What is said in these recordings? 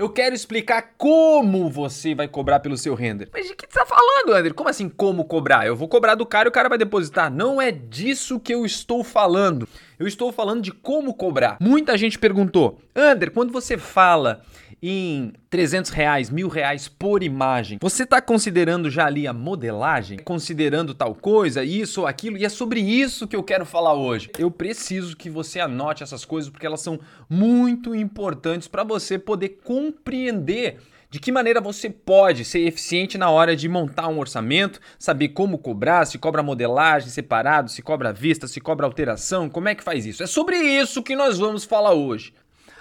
Eu quero explicar como você vai cobrar pelo seu render. Mas de que você tá falando, André? Como assim como cobrar? Eu vou cobrar do cara e o cara vai depositar. Não é disso que eu estou falando. Eu estou falando de como cobrar. Muita gente perguntou, Ander, quando você fala em 300 reais, mil reais por imagem, você está considerando já ali a modelagem? Considerando tal coisa, isso ou aquilo? E é sobre isso que eu quero falar hoje. Eu preciso que você anote essas coisas porque elas são muito importantes para você poder compreender de que maneira você pode ser eficiente na hora de montar um orçamento, saber como cobrar, se cobra modelagem separado, se cobra vista, se cobra alteração, como é que faz isso? É sobre isso que nós vamos falar hoje.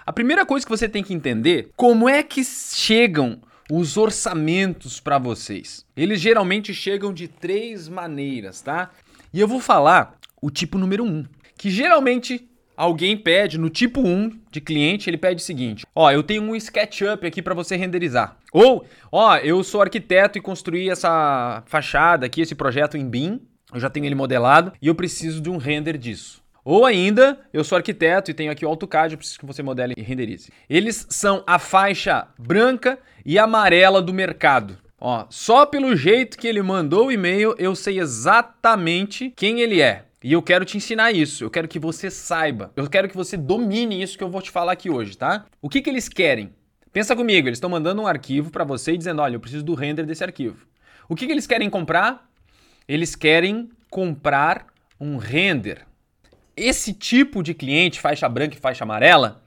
A primeira coisa que você tem que entender, como é que chegam os orçamentos para vocês. Eles geralmente chegam de três maneiras, tá? E eu vou falar o tipo número um, que geralmente alguém pede no tipo 1 de cliente, ele pede o seguinte: ó, eu tenho um SketchUp aqui para você renderizar. Ou, ó, eu sou arquiteto e construí essa fachada aqui, esse projeto em BIM, eu já tenho ele modelado e eu preciso de um render disso. Ou ainda, eu sou arquiteto e tenho aqui o AutoCAD, eu preciso que você modele e renderize. Eles são a faixa branca e amarela do mercado. Ó, só pelo jeito que ele mandou o e-mail, eu sei exatamente quem ele é. E eu quero te ensinar isso, eu quero que você saiba, eu quero que você domine isso que eu vou te falar aqui hoje, tá? O que, que eles querem? Pensa comigo, eles estão mandando um arquivo para você e dizendo: olha, eu preciso do render desse arquivo. O que, que eles querem comprar? Eles querem comprar um render esse tipo de cliente, faixa branca e faixa amarela,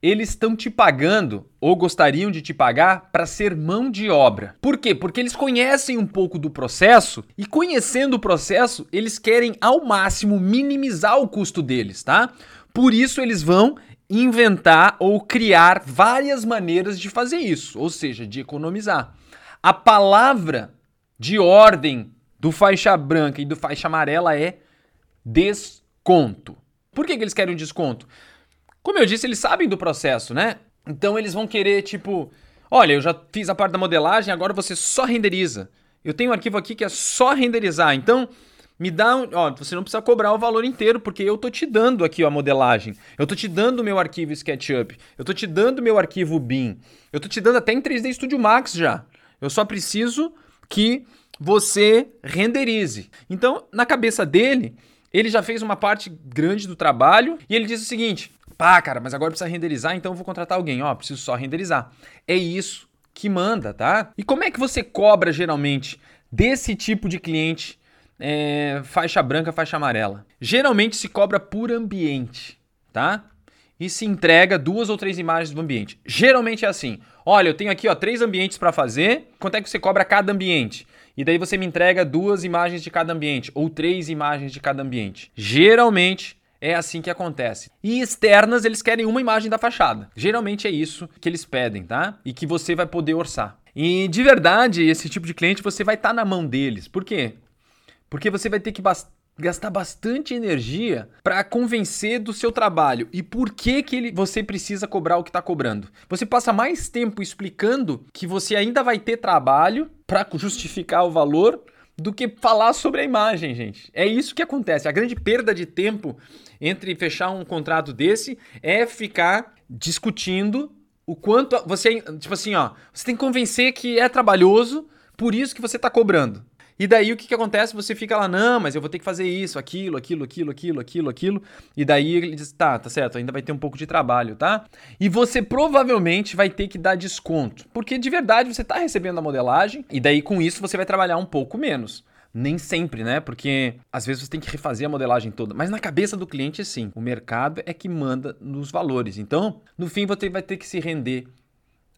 eles estão te pagando ou gostariam de te pagar para ser mão de obra. Por quê? Porque eles conhecem um pouco do processo e conhecendo o processo, eles querem ao máximo minimizar o custo deles, tá? Por isso eles vão inventar ou criar várias maneiras de fazer isso, ou seja, de economizar. A palavra de ordem do faixa branca e do faixa amarela é des desconto. Por que, que eles querem um desconto? Como eu disse, eles sabem do processo, né? Então eles vão querer, tipo, olha, eu já fiz a parte da modelagem, agora você só renderiza. Eu tenho um arquivo aqui que é só renderizar. Então, me dá um. Ó, você não precisa cobrar o valor inteiro, porque eu tô te dando aqui ó, a modelagem. Eu tô te dando o meu arquivo SketchUp. Eu tô te dando o meu arquivo BIM. Eu tô te dando até em 3D Studio Max já. Eu só preciso que você renderize. Então, na cabeça dele, ele já fez uma parte grande do trabalho e ele diz o seguinte: pá, cara, mas agora precisa renderizar, então eu vou contratar alguém. Ó, preciso só renderizar. É isso que manda, tá? E como é que você cobra geralmente desse tipo de cliente é, faixa branca, faixa amarela? Geralmente se cobra por ambiente, tá? E se entrega duas ou três imagens do ambiente. Geralmente é assim: olha, eu tenho aqui ó, três ambientes para fazer. Quanto é que você cobra cada ambiente? E daí você me entrega duas imagens de cada ambiente ou três imagens de cada ambiente. Geralmente é assim que acontece. E externas, eles querem uma imagem da fachada. Geralmente é isso que eles pedem, tá? E que você vai poder orçar. E de verdade, esse tipo de cliente você vai estar tá na mão deles. Por quê? Porque você vai ter que gastar bastante energia para convencer do seu trabalho e por que que ele, você precisa cobrar o que está cobrando. Você passa mais tempo explicando que você ainda vai ter trabalho para justificar o valor do que falar sobre a imagem, gente. É isso que acontece. A grande perda de tempo entre fechar um contrato desse é ficar discutindo o quanto você, tipo assim, ó, você tem que convencer que é trabalhoso, por isso que você está cobrando. E daí o que, que acontece? Você fica lá, não, mas eu vou ter que fazer isso, aquilo, aquilo, aquilo, aquilo, aquilo, aquilo. E daí ele diz, tá, tá certo, ainda vai ter um pouco de trabalho, tá? E você provavelmente vai ter que dar desconto. Porque de verdade você tá recebendo a modelagem, e daí com isso você vai trabalhar um pouco menos. Nem sempre, né? Porque às vezes você tem que refazer a modelagem toda. Mas na cabeça do cliente, sim. O mercado é que manda nos valores. Então, no fim, você vai ter que se render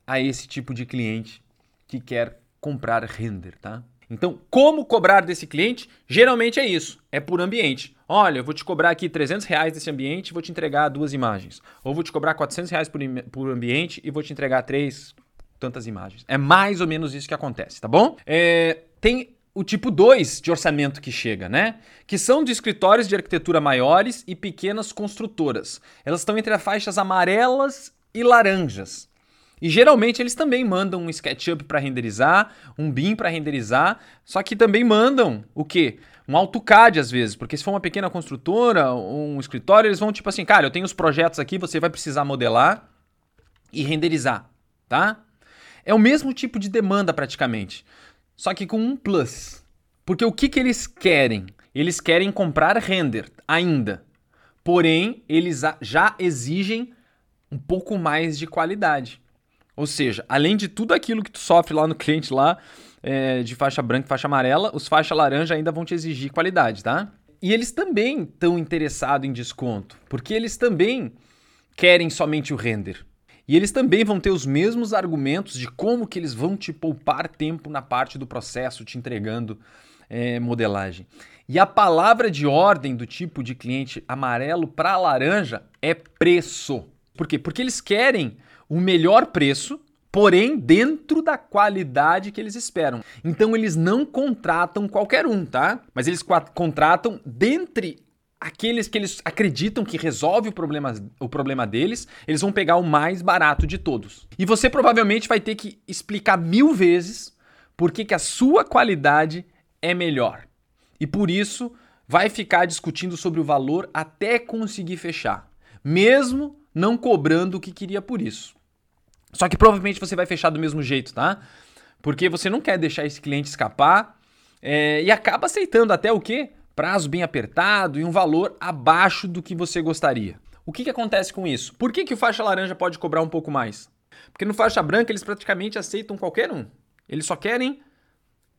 a esse tipo de cliente que quer comprar render, tá? Então, como cobrar desse cliente? Geralmente é isso, é por ambiente. Olha, eu vou te cobrar aqui 300 reais desse ambiente e vou te entregar duas imagens. Ou vou te cobrar 400 reais por, por ambiente e vou te entregar três tantas imagens. É mais ou menos isso que acontece, tá bom? É, tem o tipo 2 de orçamento que chega, né? Que são de escritórios de arquitetura maiores e pequenas construtoras. Elas estão entre as faixas amarelas e laranjas. E geralmente eles também mandam um SketchUp para renderizar, um BIM para renderizar, só que também mandam o quê? Um AutoCAD às vezes, porque se for uma pequena construtora, um escritório, eles vão tipo assim, cara, eu tenho os projetos aqui, você vai precisar modelar e renderizar, tá? É o mesmo tipo de demanda praticamente, só que com um plus. Porque o que, que eles querem? Eles querem comprar render ainda. Porém, eles já exigem um pouco mais de qualidade. Ou seja, além de tudo aquilo que tu sofre lá no cliente lá, é, de faixa branca e faixa amarela, os faixa laranja ainda vão te exigir qualidade, tá? E eles também estão interessados em desconto, porque eles também querem somente o render. E eles também vão ter os mesmos argumentos de como que eles vão te poupar tempo na parte do processo, te entregando é, modelagem. E a palavra de ordem do tipo de cliente amarelo para laranja é preço. Por quê? Porque eles querem o melhor preço porém dentro da qualidade que eles esperam. Então eles não contratam qualquer um, tá? Mas eles contratam dentre aqueles que eles acreditam que resolve o problema, o problema deles, eles vão pegar o mais barato de todos. E você provavelmente vai ter que explicar mil vezes por que, que a sua qualidade é melhor. E por isso vai ficar discutindo sobre o valor até conseguir fechar, mesmo não cobrando o que queria por isso. Só que provavelmente você vai fechar do mesmo jeito, tá? Porque você não quer deixar esse cliente escapar é, e acaba aceitando até o quê? Prazo bem apertado e um valor abaixo do que você gostaria. O que, que acontece com isso? Por que, que o faixa laranja pode cobrar um pouco mais? Porque no faixa branca eles praticamente aceitam qualquer um. Eles só querem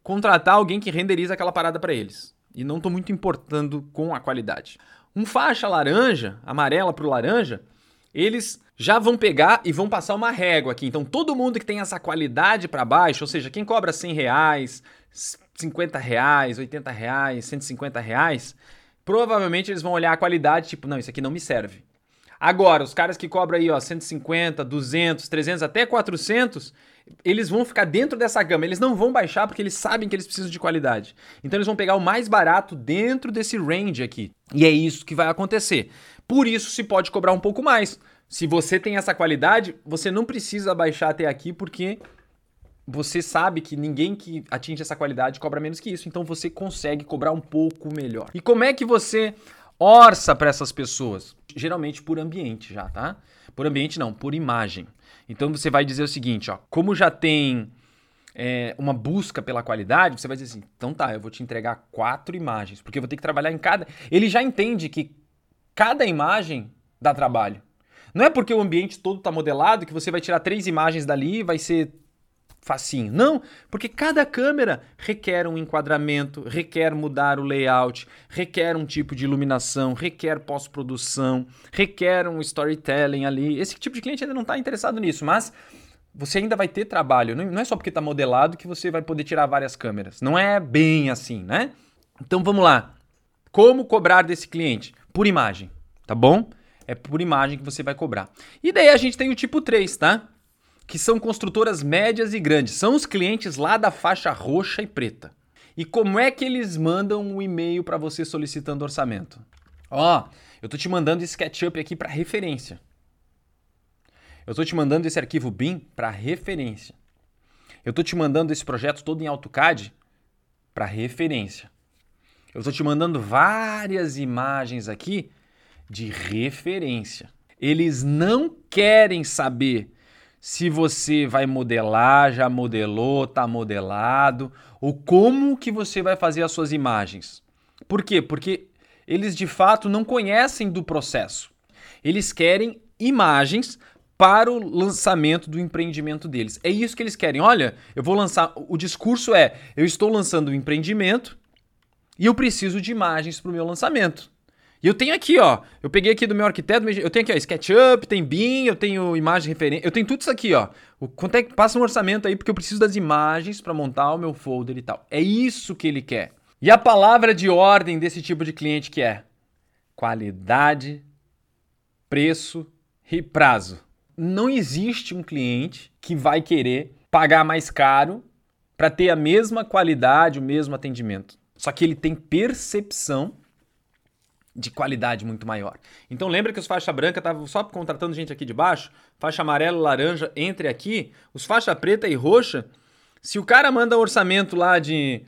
contratar alguém que renderiza aquela parada para eles. E não estou muito importando com a qualidade. Um faixa laranja, amarela para o laranja, eles já vão pegar e vão passar uma régua aqui. Então, todo mundo que tem essa qualidade para baixo, ou seja, quem cobra 100 reais, 50 reais, 80 reais, 150 reais, provavelmente eles vão olhar a qualidade, tipo, não, isso aqui não me serve. Agora, os caras que cobram aí, ó, 150, 200, 300, até 400, eles vão ficar dentro dessa gama. Eles não vão baixar porque eles sabem que eles precisam de qualidade. Então, eles vão pegar o mais barato dentro desse range aqui. E é isso que vai acontecer. Por isso, se pode cobrar um pouco mais. Se você tem essa qualidade, você não precisa baixar até aqui porque você sabe que ninguém que atinge essa qualidade cobra menos que isso, então você consegue cobrar um pouco melhor. E como é que você orça para essas pessoas? Geralmente por ambiente já, tá? Por ambiente não, por imagem. Então você vai dizer o seguinte, ó, como já tem é, uma busca pela qualidade, você vai dizer assim, então tá, eu vou te entregar quatro imagens, porque eu vou ter que trabalhar em cada. Ele já entende que cada imagem dá trabalho. Não é porque o ambiente todo está modelado que você vai tirar três imagens dali e vai ser facinho. Não, porque cada câmera requer um enquadramento, requer mudar o layout, requer um tipo de iluminação, requer pós-produção, requer um storytelling ali. Esse tipo de cliente ainda não está interessado nisso, mas você ainda vai ter trabalho. Não é só porque está modelado que você vai poder tirar várias câmeras. Não é bem assim, né? Então vamos lá. Como cobrar desse cliente? Por imagem, tá bom? É por imagem que você vai cobrar. E daí a gente tem o tipo 3, tá? Que são construtoras médias e grandes. São os clientes lá da faixa roxa e preta. E como é que eles mandam um e-mail para você solicitando orçamento? Ó, eu tô te mandando esse SketchUp aqui para referência. Eu tô te mandando esse arquivo BIM para referência. Eu tô te mandando esse projeto todo em AutoCAD para referência. Eu tô te mandando várias imagens aqui de referência. Eles não querem saber se você vai modelar, já modelou, está modelado, ou como que você vai fazer as suas imagens. Por quê? Porque eles de fato não conhecem do processo. Eles querem imagens para o lançamento do empreendimento deles. É isso que eles querem. Olha, eu vou lançar. O discurso é: eu estou lançando um empreendimento e eu preciso de imagens para o meu lançamento. E eu tenho aqui, ó. Eu peguei aqui do meu arquiteto, eu tenho aqui, ó, SketchUp, tem BIM, eu tenho imagem referência, eu tenho tudo isso aqui, ó. O, quanto é que passa um orçamento aí porque eu preciso das imagens para montar o meu folder e tal. É isso que ele quer. E a palavra de ordem desse tipo de cliente que é qualidade, preço e prazo. Não existe um cliente que vai querer pagar mais caro para ter a mesma qualidade, o mesmo atendimento. Só que ele tem percepção de qualidade muito maior. Então lembra que os faixa branca estavam só contratando gente aqui de baixo, faixa amarela, laranja, entre aqui, os faixa preta e roxa, se o cara manda um orçamento lá de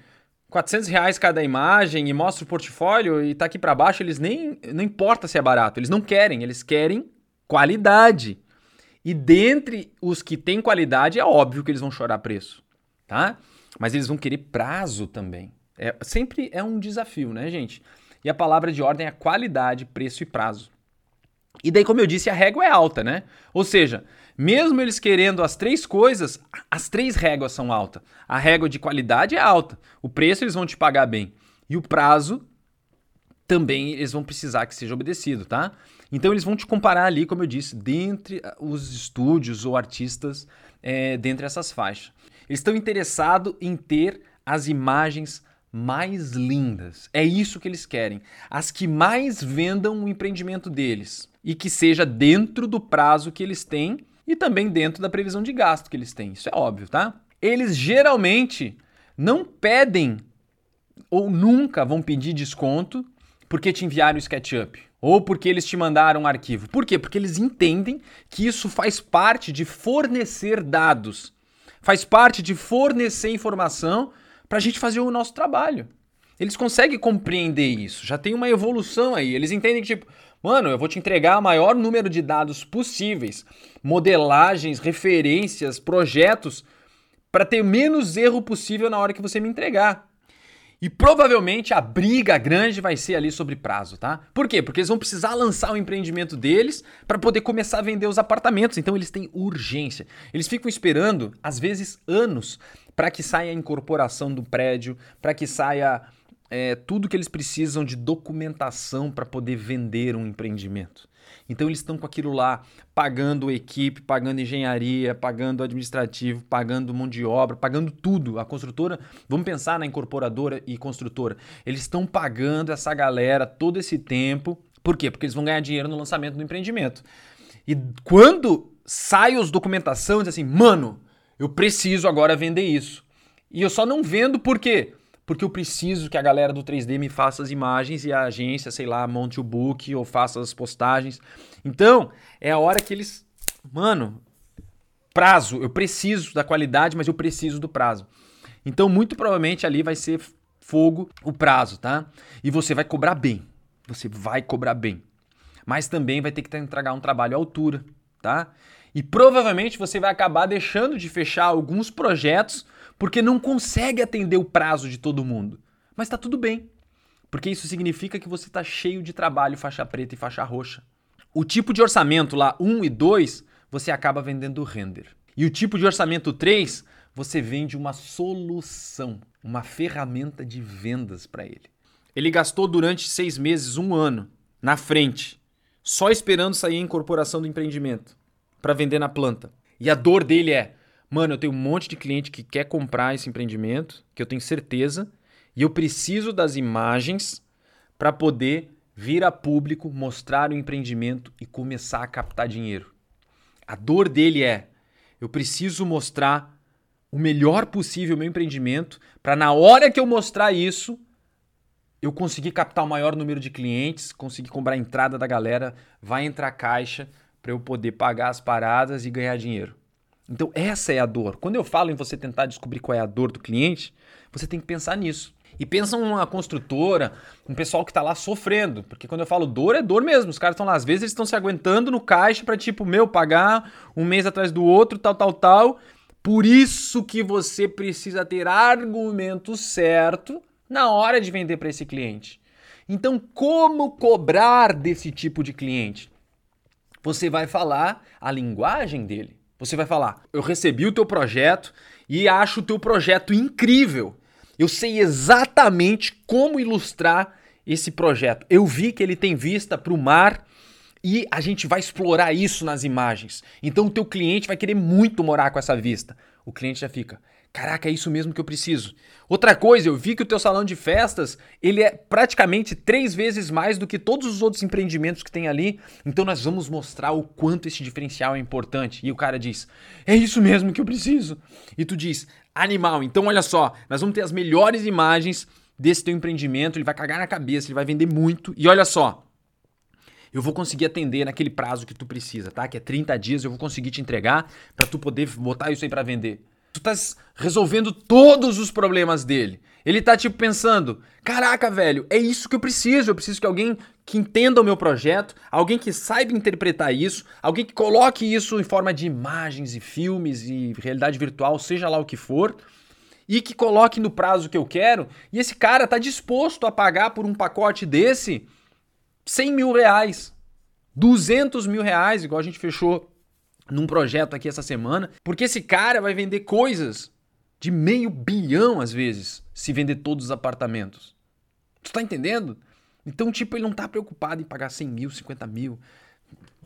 400 reais cada imagem e mostra o portfólio e tá aqui para baixo, eles nem, não importa se é barato, eles não querem, eles querem qualidade. E dentre os que têm qualidade, é óbvio que eles vão chorar preço, tá? Mas eles vão querer prazo também. É, sempre é um desafio, né, gente? E a palavra de ordem é qualidade, preço e prazo. E daí, como eu disse, a régua é alta, né? Ou seja, mesmo eles querendo as três coisas, as três réguas são altas. A régua de qualidade é alta, o preço eles vão te pagar bem. E o prazo também eles vão precisar que seja obedecido, tá? Então eles vão te comparar ali, como eu disse, dentre ah, os estúdios ou artistas é, dentre essas faixas. Eles estão interessados em ter as imagens mais lindas. É isso que eles querem. As que mais vendam o empreendimento deles e que seja dentro do prazo que eles têm e também dentro da previsão de gasto que eles têm. Isso é óbvio, tá? Eles geralmente não pedem ou nunca vão pedir desconto porque te enviaram o SketchUp ou porque eles te mandaram um arquivo. Por quê? Porque eles entendem que isso faz parte de fornecer dados, faz parte de fornecer informação para a gente fazer o nosso trabalho. Eles conseguem compreender isso, já tem uma evolução aí. Eles entendem que, tipo, mano, eu vou te entregar o maior número de dados possíveis, modelagens, referências, projetos, para ter menos erro possível na hora que você me entregar. E provavelmente a briga grande vai ser ali sobre prazo, tá? Por quê? Porque eles vão precisar lançar o empreendimento deles para poder começar a vender os apartamentos. Então eles têm urgência. Eles ficam esperando, às vezes, anos para que saia a incorporação do prédio, para que saia é, tudo que eles precisam de documentação para poder vender um empreendimento. Então eles estão com aquilo lá, pagando equipe, pagando engenharia, pagando administrativo, pagando mão de obra, pagando tudo. A construtora, vamos pensar na incorporadora e construtora. Eles estão pagando essa galera todo esse tempo. Por quê? Porque eles vão ganhar dinheiro no lançamento do empreendimento. E quando sai os documentação, diz assim, mano, eu preciso agora vender isso. E eu só não vendo por quê? Porque eu preciso que a galera do 3D me faça as imagens e a agência, sei lá, monte o book ou faça as postagens. Então, é a hora que eles. Mano, prazo. Eu preciso da qualidade, mas eu preciso do prazo. Então, muito provavelmente ali vai ser fogo o prazo, tá? E você vai cobrar bem. Você vai cobrar bem. Mas também vai ter que entregar um trabalho à altura, tá? E provavelmente você vai acabar deixando de fechar alguns projetos porque não consegue atender o prazo de todo mundo. Mas tá tudo bem, porque isso significa que você está cheio de trabalho faixa preta e faixa roxa. O tipo de orçamento lá 1 e 2, você acaba vendendo render. E o tipo de orçamento 3, você vende uma solução, uma ferramenta de vendas para ele. Ele gastou durante seis meses, um ano, na frente, só esperando sair a incorporação do empreendimento para vender na planta. E a dor dele é: mano, eu tenho um monte de cliente que quer comprar esse empreendimento, que eu tenho certeza, e eu preciso das imagens para poder vir a público, mostrar o empreendimento e começar a captar dinheiro. A dor dele é: eu preciso mostrar o melhor possível o meu empreendimento para na hora que eu mostrar isso, eu conseguir captar o maior número de clientes, conseguir comprar a entrada da galera, vai entrar caixa, para eu poder pagar as paradas e ganhar dinheiro. Então, essa é a dor. Quando eu falo em você tentar descobrir qual é a dor do cliente, você tem que pensar nisso. E pensa uma construtora, um pessoal que está lá sofrendo. Porque quando eu falo dor, é dor mesmo. Os caras estão lá, às vezes eles estão se aguentando no caixa para, tipo, meu, pagar um mês atrás do outro, tal, tal, tal. Por isso que você precisa ter argumento certo na hora de vender para esse cliente. Então, como cobrar desse tipo de cliente? você vai falar a linguagem dele. Você vai falar: "Eu recebi o teu projeto e acho o teu projeto incrível. Eu sei exatamente como ilustrar esse projeto. Eu vi que ele tem vista para o mar e a gente vai explorar isso nas imagens. Então o teu cliente vai querer muito morar com essa vista. O cliente já fica: Caraca, é isso mesmo que eu preciso. Outra coisa, eu vi que o teu salão de festas, ele é praticamente três vezes mais do que todos os outros empreendimentos que tem ali. Então nós vamos mostrar o quanto esse diferencial é importante. E o cara diz, é isso mesmo que eu preciso. E tu diz, animal, então olha só, nós vamos ter as melhores imagens desse teu empreendimento, ele vai cagar na cabeça, ele vai vender muito. E olha só, eu vou conseguir atender naquele prazo que tu precisa, tá? Que é 30 dias, eu vou conseguir te entregar para tu poder botar isso aí para vender. Tu tá resolvendo todos os problemas dele. Ele tá tipo pensando: caraca, velho, é isso que eu preciso. Eu preciso que alguém que entenda o meu projeto, alguém que saiba interpretar isso, alguém que coloque isso em forma de imagens e filmes e realidade virtual, seja lá o que for, e que coloque no prazo que eu quero. E esse cara está disposto a pagar por um pacote desse 100 mil reais, 200 mil reais, igual a gente fechou num projeto aqui essa semana, porque esse cara vai vender coisas de meio bilhão às vezes, se vender todos os apartamentos. Tu tá entendendo? Então, tipo, ele não tá preocupado em pagar 100 mil, 50 mil,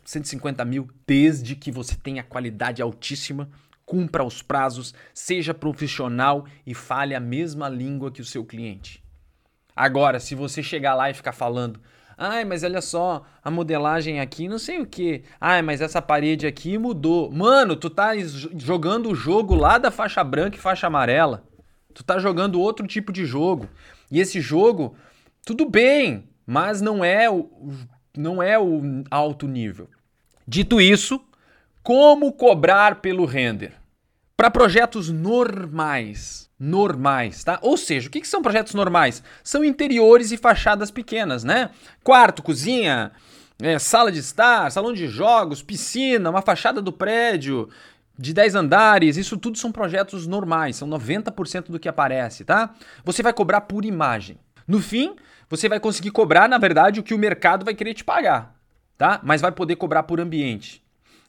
150 mil, desde que você tenha qualidade altíssima, cumpra os prazos, seja profissional e fale a mesma língua que o seu cliente. Agora, se você chegar lá e ficar falando, Ai, mas olha só, a modelagem aqui, não sei o que. Ai, mas essa parede aqui mudou. Mano, tu tá jogando o jogo lá da faixa branca e faixa amarela. Tu tá jogando outro tipo de jogo. E esse jogo, tudo bem, mas não é o, não é o alto nível. Dito isso, como cobrar pelo render? Para projetos normais, normais, tá? Ou seja, o que, que são projetos normais? São interiores e fachadas pequenas, né? Quarto, cozinha, é, sala de estar, salão de jogos, piscina, uma fachada do prédio de 10 andares, isso tudo são projetos normais, são 90% do que aparece, tá? Você vai cobrar por imagem. No fim, você vai conseguir cobrar, na verdade, o que o mercado vai querer te pagar, tá? Mas vai poder cobrar por ambiente.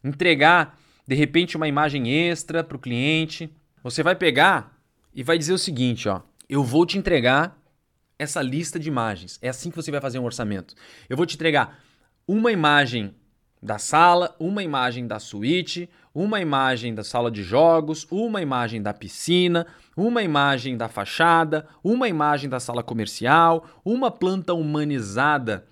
Entregar, de repente, uma imagem extra para o cliente. Você vai pegar e vai dizer o seguinte, ó, eu vou te entregar essa lista de imagens. É assim que você vai fazer um orçamento. Eu vou te entregar uma imagem da sala, uma imagem da suíte, uma imagem da sala de jogos, uma imagem da piscina, uma imagem da fachada, uma imagem da sala comercial, uma planta humanizada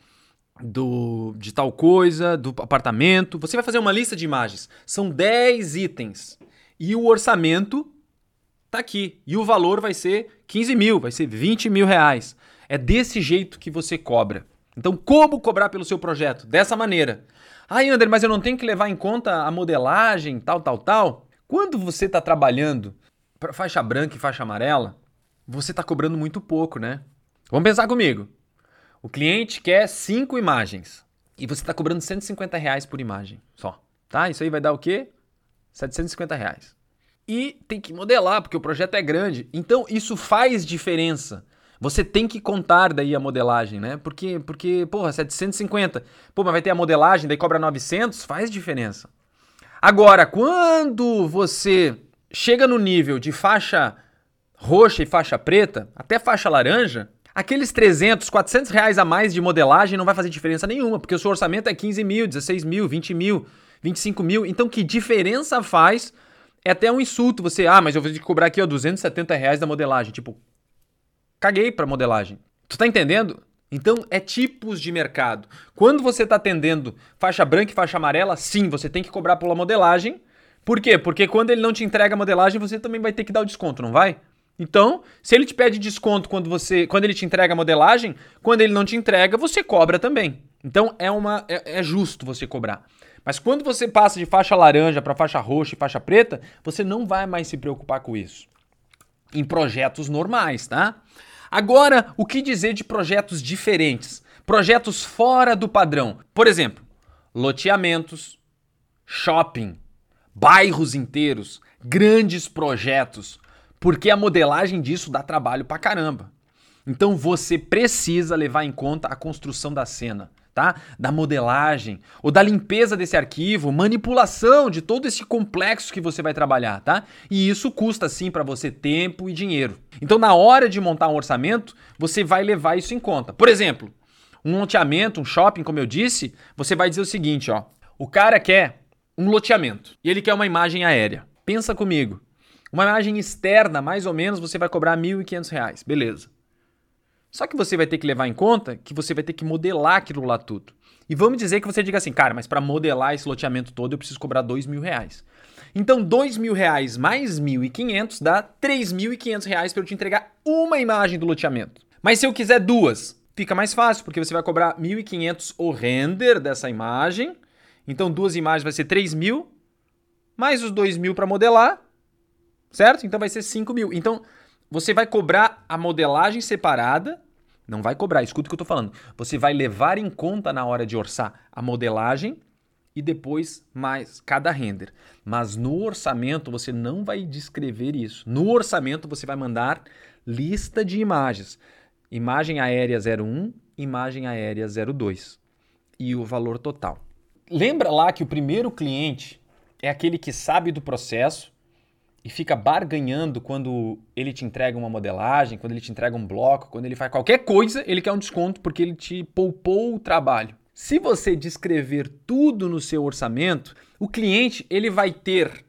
do de tal coisa, do apartamento. Você vai fazer uma lista de imagens. São 10 itens. E o orçamento tá aqui. E o valor vai ser 15 mil, vai ser 20 mil reais. É desse jeito que você cobra. Então, como cobrar pelo seu projeto? Dessa maneira. Ah, André, mas eu não tenho que levar em conta a modelagem, tal, tal, tal. Quando você está trabalhando para faixa branca e faixa amarela, você está cobrando muito pouco, né? Vamos pensar comigo. O cliente quer cinco imagens e você está cobrando 150 reais por imagem só. Tá? Isso aí vai dar o quê? 750 reais e tem que modelar, porque o projeto é grande. Então isso faz diferença. Você tem que contar daí a modelagem, né? Porque, porque porra, 750. Pô, mas vai ter a modelagem, daí cobra 900, faz diferença. Agora, quando você chega no nível de faixa roxa e faixa preta, até faixa laranja, aqueles 300, 400 reais a mais de modelagem não vai fazer diferença nenhuma, porque o seu orçamento é 15 mil, 16 mil, 20 mil, 25 mil. Então, que diferença faz é até um insulto você, ah, mas eu vou te cobrar aqui, ó, 270 reais da modelagem. Tipo, caguei pra modelagem. Tu tá entendendo? Então, é tipos de mercado. Quando você está atendendo faixa branca e faixa amarela, sim, você tem que cobrar pela modelagem. Por quê? Porque quando ele não te entrega a modelagem, você também vai ter que dar o desconto, não vai? Então, se ele te pede desconto quando você, quando ele te entrega a modelagem, quando ele não te entrega, você cobra também. Então, é uma é, é justo você cobrar. Mas quando você passa de faixa laranja para faixa roxa e faixa preta, você não vai mais se preocupar com isso. Em projetos normais, tá? Agora, o que dizer de projetos diferentes? Projetos fora do padrão. Por exemplo, loteamentos, shopping, bairros inteiros, grandes projetos, porque a modelagem disso dá trabalho pra caramba. Então você precisa levar em conta a construção da cena tá? Da modelagem ou da limpeza desse arquivo, manipulação de todo esse complexo que você vai trabalhar, tá? E isso custa sim para você tempo e dinheiro. Então, na hora de montar um orçamento, você vai levar isso em conta. Por exemplo, um loteamento, um shopping, como eu disse, você vai dizer o seguinte, ó: o cara quer um loteamento e ele quer uma imagem aérea. Pensa comigo. Uma imagem externa, mais ou menos, você vai cobrar R$ 1.500, beleza. Só que você vai ter que levar em conta que você vai ter que modelar aquilo lá tudo. E vamos dizer que você diga assim, cara, mas para modelar esse loteamento todo eu preciso cobrar dois mil reais. Então, dois mil reais mais mil e quinhentos dá três mil e quinhentos reais para eu te entregar uma imagem do loteamento. Mas se eu quiser duas, fica mais fácil, porque você vai cobrar mil e quinhentos o render dessa imagem. Então, duas imagens vai ser três mil, mais os dois mil para modelar, certo? Então vai ser cinco mil. Então, você vai cobrar a modelagem separada Não vai cobrar, escuta o que eu estou falando. Você vai levar em conta na hora de orçar a modelagem e depois mais cada render. Mas no orçamento você não vai descrever isso. No orçamento você vai mandar lista de imagens. Imagem aérea 01, imagem aérea 02 e o valor total. Lembra lá que o primeiro cliente é aquele que sabe do processo e fica barganhando quando ele te entrega uma modelagem, quando ele te entrega um bloco, quando ele faz qualquer coisa, ele quer um desconto porque ele te poupou o trabalho. Se você descrever tudo no seu orçamento, o cliente ele vai ter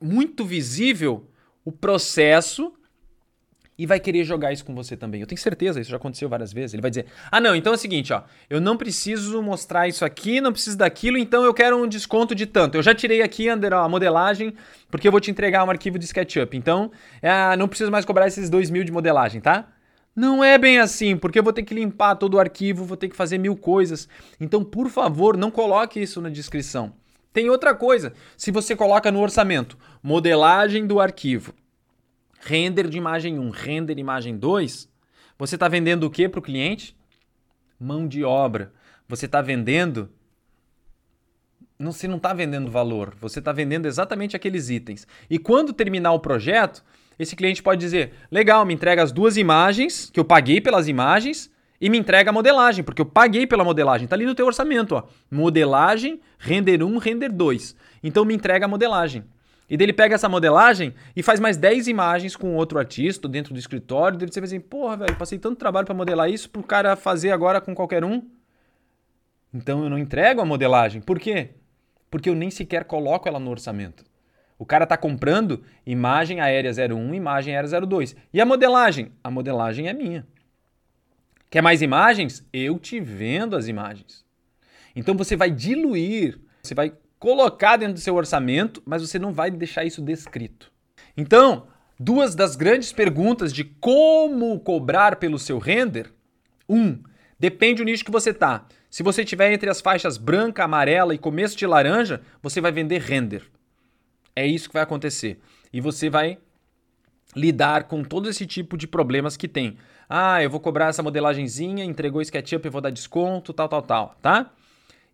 muito visível o processo e vai querer jogar isso com você também. Eu tenho certeza, isso já aconteceu várias vezes. Ele vai dizer: "Ah, não, então é o seguinte, ó, eu não preciso mostrar isso aqui, não preciso daquilo, então eu quero um desconto de tanto. Eu já tirei aqui Ander, a modelagem, porque eu vou te entregar um arquivo de SketchUp. Então, é, não preciso mais cobrar esses dois mil de modelagem, tá?" Não é bem assim, porque eu vou ter que limpar todo o arquivo, vou ter que fazer mil coisas. Então, por favor, não coloque isso na descrição. Tem outra coisa. Se você coloca no orçamento modelagem do arquivo, render de imagem 1, render imagem 2, você está vendendo o que para o cliente? Mão de obra. Você está vendendo. Não, você não está vendendo valor, você está vendendo exatamente aqueles itens. E quando terminar o projeto, esse cliente pode dizer: legal, me entrega as duas imagens, que eu paguei pelas imagens, e me entrega a modelagem, porque eu paguei pela modelagem. Tá ali no teu orçamento, ó. Modelagem, render 1, render 2. Então me entrega a modelagem. E dele pega essa modelagem e faz mais 10 imagens com outro artista dentro do escritório. Dele você vai assim, porra, velho, passei tanto trabalho para modelar isso pro cara fazer agora com qualquer um. Então eu não entrego a modelagem. Por quê? Porque eu nem sequer coloco ela no orçamento. O cara está comprando imagem aérea 01, imagem aérea 02. E a modelagem? A modelagem é minha. Quer mais imagens? Eu te vendo as imagens. Então você vai diluir, você vai colocar dentro do seu orçamento, mas você não vai deixar isso descrito. Então, duas das grandes perguntas de como cobrar pelo seu render. Um, depende do nicho que você está. Se você estiver entre as faixas branca, amarela e começo de laranja, você vai vender render. É isso que vai acontecer. E você vai lidar com todo esse tipo de problemas que tem. Ah, eu vou cobrar essa modelagenzinha, entregou o SketchUp, eu vou dar desconto, tal, tal, tal, tá?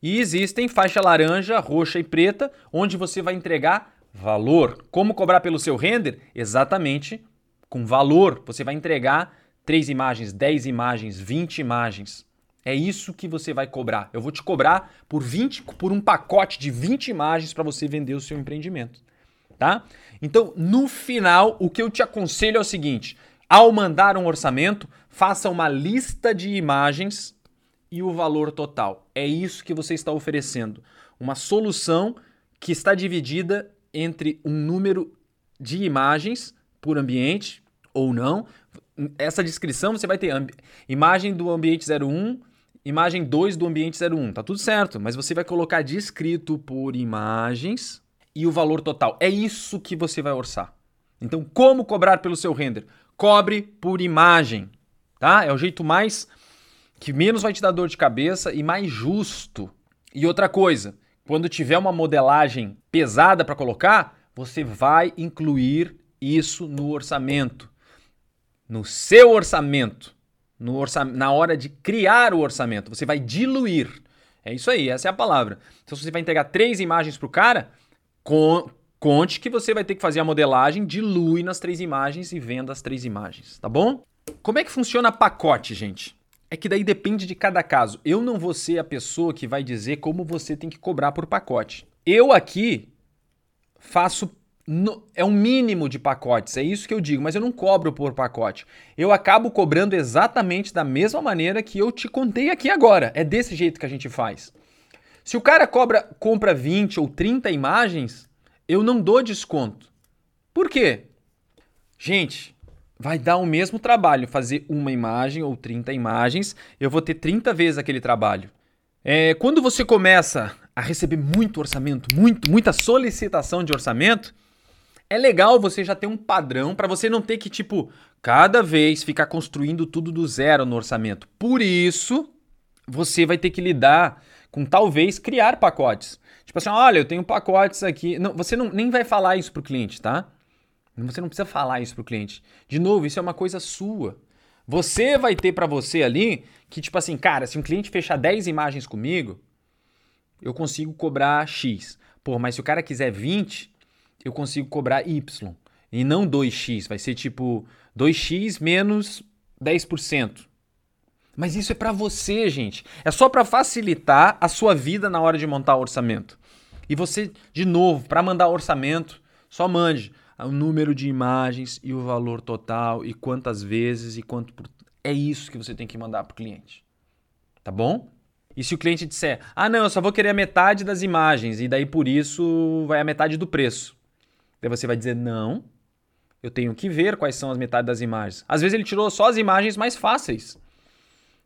E existem faixa laranja, roxa e preta, onde você vai entregar valor. Como cobrar pelo seu render? Exatamente com valor. Você vai entregar 3 imagens, 10 imagens, 20 imagens. É isso que você vai cobrar. Eu vou te cobrar por 20 por um pacote de 20 imagens para você vender o seu empreendimento tá? Então, no final, o que eu te aconselho é o seguinte: ao mandar um orçamento, faça uma lista de imagens e o valor total. É isso que você está oferecendo. Uma solução que está dividida entre um número de imagens por ambiente ou não. Essa descrição você vai ter imagem do ambiente 01, imagem 2 do ambiente 01. Tá tudo certo, mas você vai colocar descrito por imagens e o valor total. É isso que você vai orçar. Então, como cobrar pelo seu render? Cobre por imagem, tá? É o jeito mais que menos vai te dar dor de cabeça e mais justo. E outra coisa, quando tiver uma modelagem pesada para colocar, você vai incluir isso no orçamento. No seu orçamento, no orça... na hora de criar o orçamento, você vai diluir. É isso aí, essa é a palavra. Então, se você vai entregar três imagens para o cara, conte que você vai ter que fazer a modelagem, dilui nas três imagens e venda as três imagens, tá bom? Como é que funciona pacote, gente? É que daí depende de cada caso. Eu não vou ser a pessoa que vai dizer como você tem que cobrar por pacote. Eu aqui faço no, é um mínimo de pacotes, é isso que eu digo, mas eu não cobro por pacote. Eu acabo cobrando exatamente da mesma maneira que eu te contei aqui agora. É desse jeito que a gente faz. Se o cara cobra, compra 20 ou 30 imagens, eu não dou desconto. Por quê? Gente, vai dar o mesmo trabalho fazer uma imagem ou 30 imagens, eu vou ter 30 vezes aquele trabalho. É, quando você começa a receber muito orçamento, muito, muita solicitação de orçamento, é legal você já ter um padrão para você não ter que, tipo, cada vez ficar construindo tudo do zero no orçamento. Por isso, você vai ter que lidar com talvez criar pacotes. Tipo assim, olha, eu tenho pacotes aqui. Não, você não, nem vai falar isso para o cliente, tá? Você não precisa falar isso para o cliente. De novo, isso é uma coisa sua. Você vai ter para você ali que, tipo assim, cara, se um cliente fechar 10 imagens comigo, eu consigo cobrar X. Pô, mas se o cara quiser 20, eu consigo cobrar Y. E não 2X. Vai ser tipo 2X menos 10%. Mas isso é para você, gente. É só para facilitar a sua vida na hora de montar o orçamento. E você, de novo, para mandar orçamento, só mande o número de imagens e o valor total e quantas vezes e quanto por... é isso que você tem que mandar para o cliente. Tá bom? E se o cliente disser: "Ah, não, eu só vou querer a metade das imagens e daí por isso vai a metade do preço". Daí você vai dizer: "Não, eu tenho que ver quais são as metades das imagens". Às vezes ele tirou só as imagens mais fáceis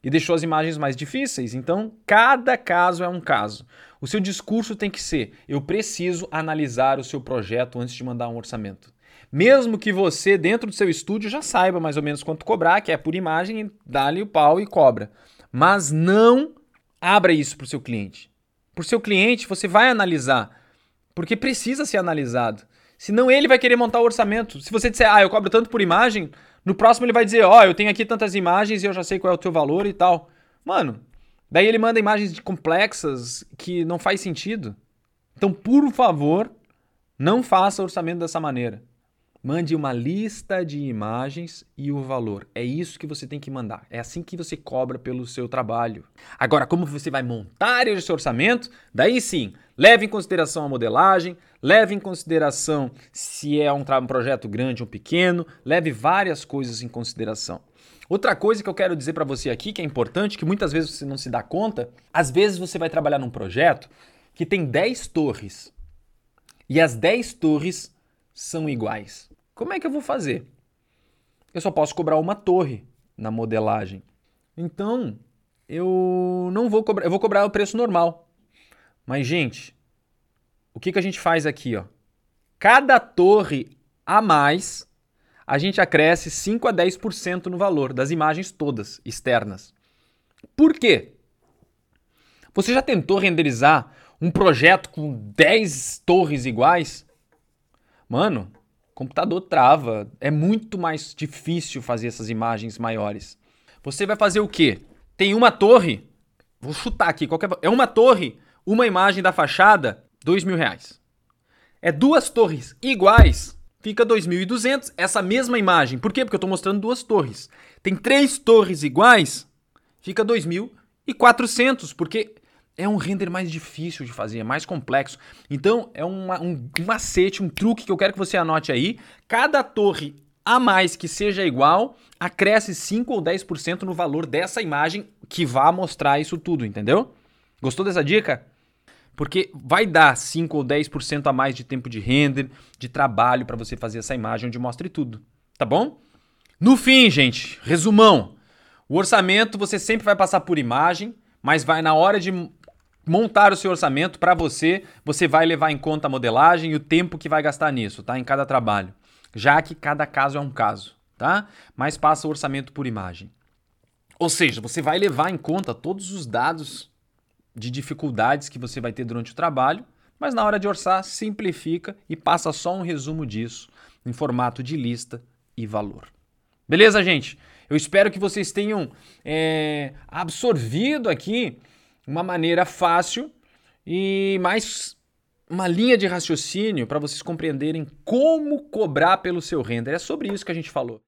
e deixou as imagens mais difíceis. Então, cada caso é um caso. O seu discurso tem que ser: eu preciso analisar o seu projeto antes de mandar um orçamento. Mesmo que você, dentro do seu estúdio, já saiba mais ou menos quanto cobrar, que é por imagem, dá-lhe o pau e cobra. Mas não abra isso para o seu cliente. Para o seu cliente, você vai analisar, porque precisa ser analisado. Senão ele vai querer montar o orçamento. Se você disser, ah, eu cobro tanto por imagem, no próximo ele vai dizer, ó, oh, eu tenho aqui tantas imagens e eu já sei qual é o teu valor e tal. Mano, daí ele manda imagens complexas que não faz sentido. Então, por favor, não faça orçamento dessa maneira. Mande uma lista de imagens e o valor. É isso que você tem que mandar. É assim que você cobra pelo seu trabalho. Agora, como você vai montar esse orçamento? Daí sim, leve em consideração a modelagem, leve em consideração se é um, um projeto grande ou pequeno, leve várias coisas em consideração. Outra coisa que eu quero dizer para você aqui, que é importante, que muitas vezes você não se dá conta, às vezes você vai trabalhar num projeto que tem 10 torres e as 10 torres são iguais. Como é que eu vou fazer? Eu só posso cobrar uma torre na modelagem. Então, eu não vou cobrar, eu vou cobrar o preço normal. Mas gente, o que que a gente faz aqui, ó? Cada torre a mais, a gente acresce 5 a 10% no valor das imagens todas externas. Por quê? Você já tentou renderizar um projeto com 10 torres iguais? Mano, computador trava. É muito mais difícil fazer essas imagens maiores. Você vai fazer o quê? Tem uma torre. Vou chutar aqui. Qualquer... É uma torre, uma imagem da fachada, dois mil reais. É duas torres iguais, fica 2.200. Essa mesma imagem. Por quê? Porque eu estou mostrando duas torres. Tem três torres iguais, fica 2.400. Porque é um render mais difícil de fazer, é mais complexo. Então, é uma, um, macete, um truque que eu quero que você anote aí. Cada torre a mais que seja igual, acresce 5 ou 10% no valor dessa imagem que vá mostrar isso tudo, entendeu? Gostou dessa dica? Porque vai dar 5 ou 10% a mais de tempo de render, de trabalho para você fazer essa imagem onde mostre tudo, tá bom? No fim, gente, resumão. O orçamento você sempre vai passar por imagem, mas vai na hora de montar o seu orçamento para você, você vai levar em conta a modelagem e o tempo que vai gastar nisso, tá? Em cada trabalho. Já que cada caso é um caso, tá? Mas passa o orçamento por imagem. Ou seja, você vai levar em conta todos os dados de dificuldades que você vai ter durante o trabalho, mas na hora de orçar, simplifica e passa só um resumo disso em formato de lista e valor. Beleza, gente? Eu espero que vocês tenham é, absorvido aqui uma maneira fácil e mais uma linha de raciocínio para vocês compreenderem como cobrar pelo seu render. É sobre isso que a gente falou.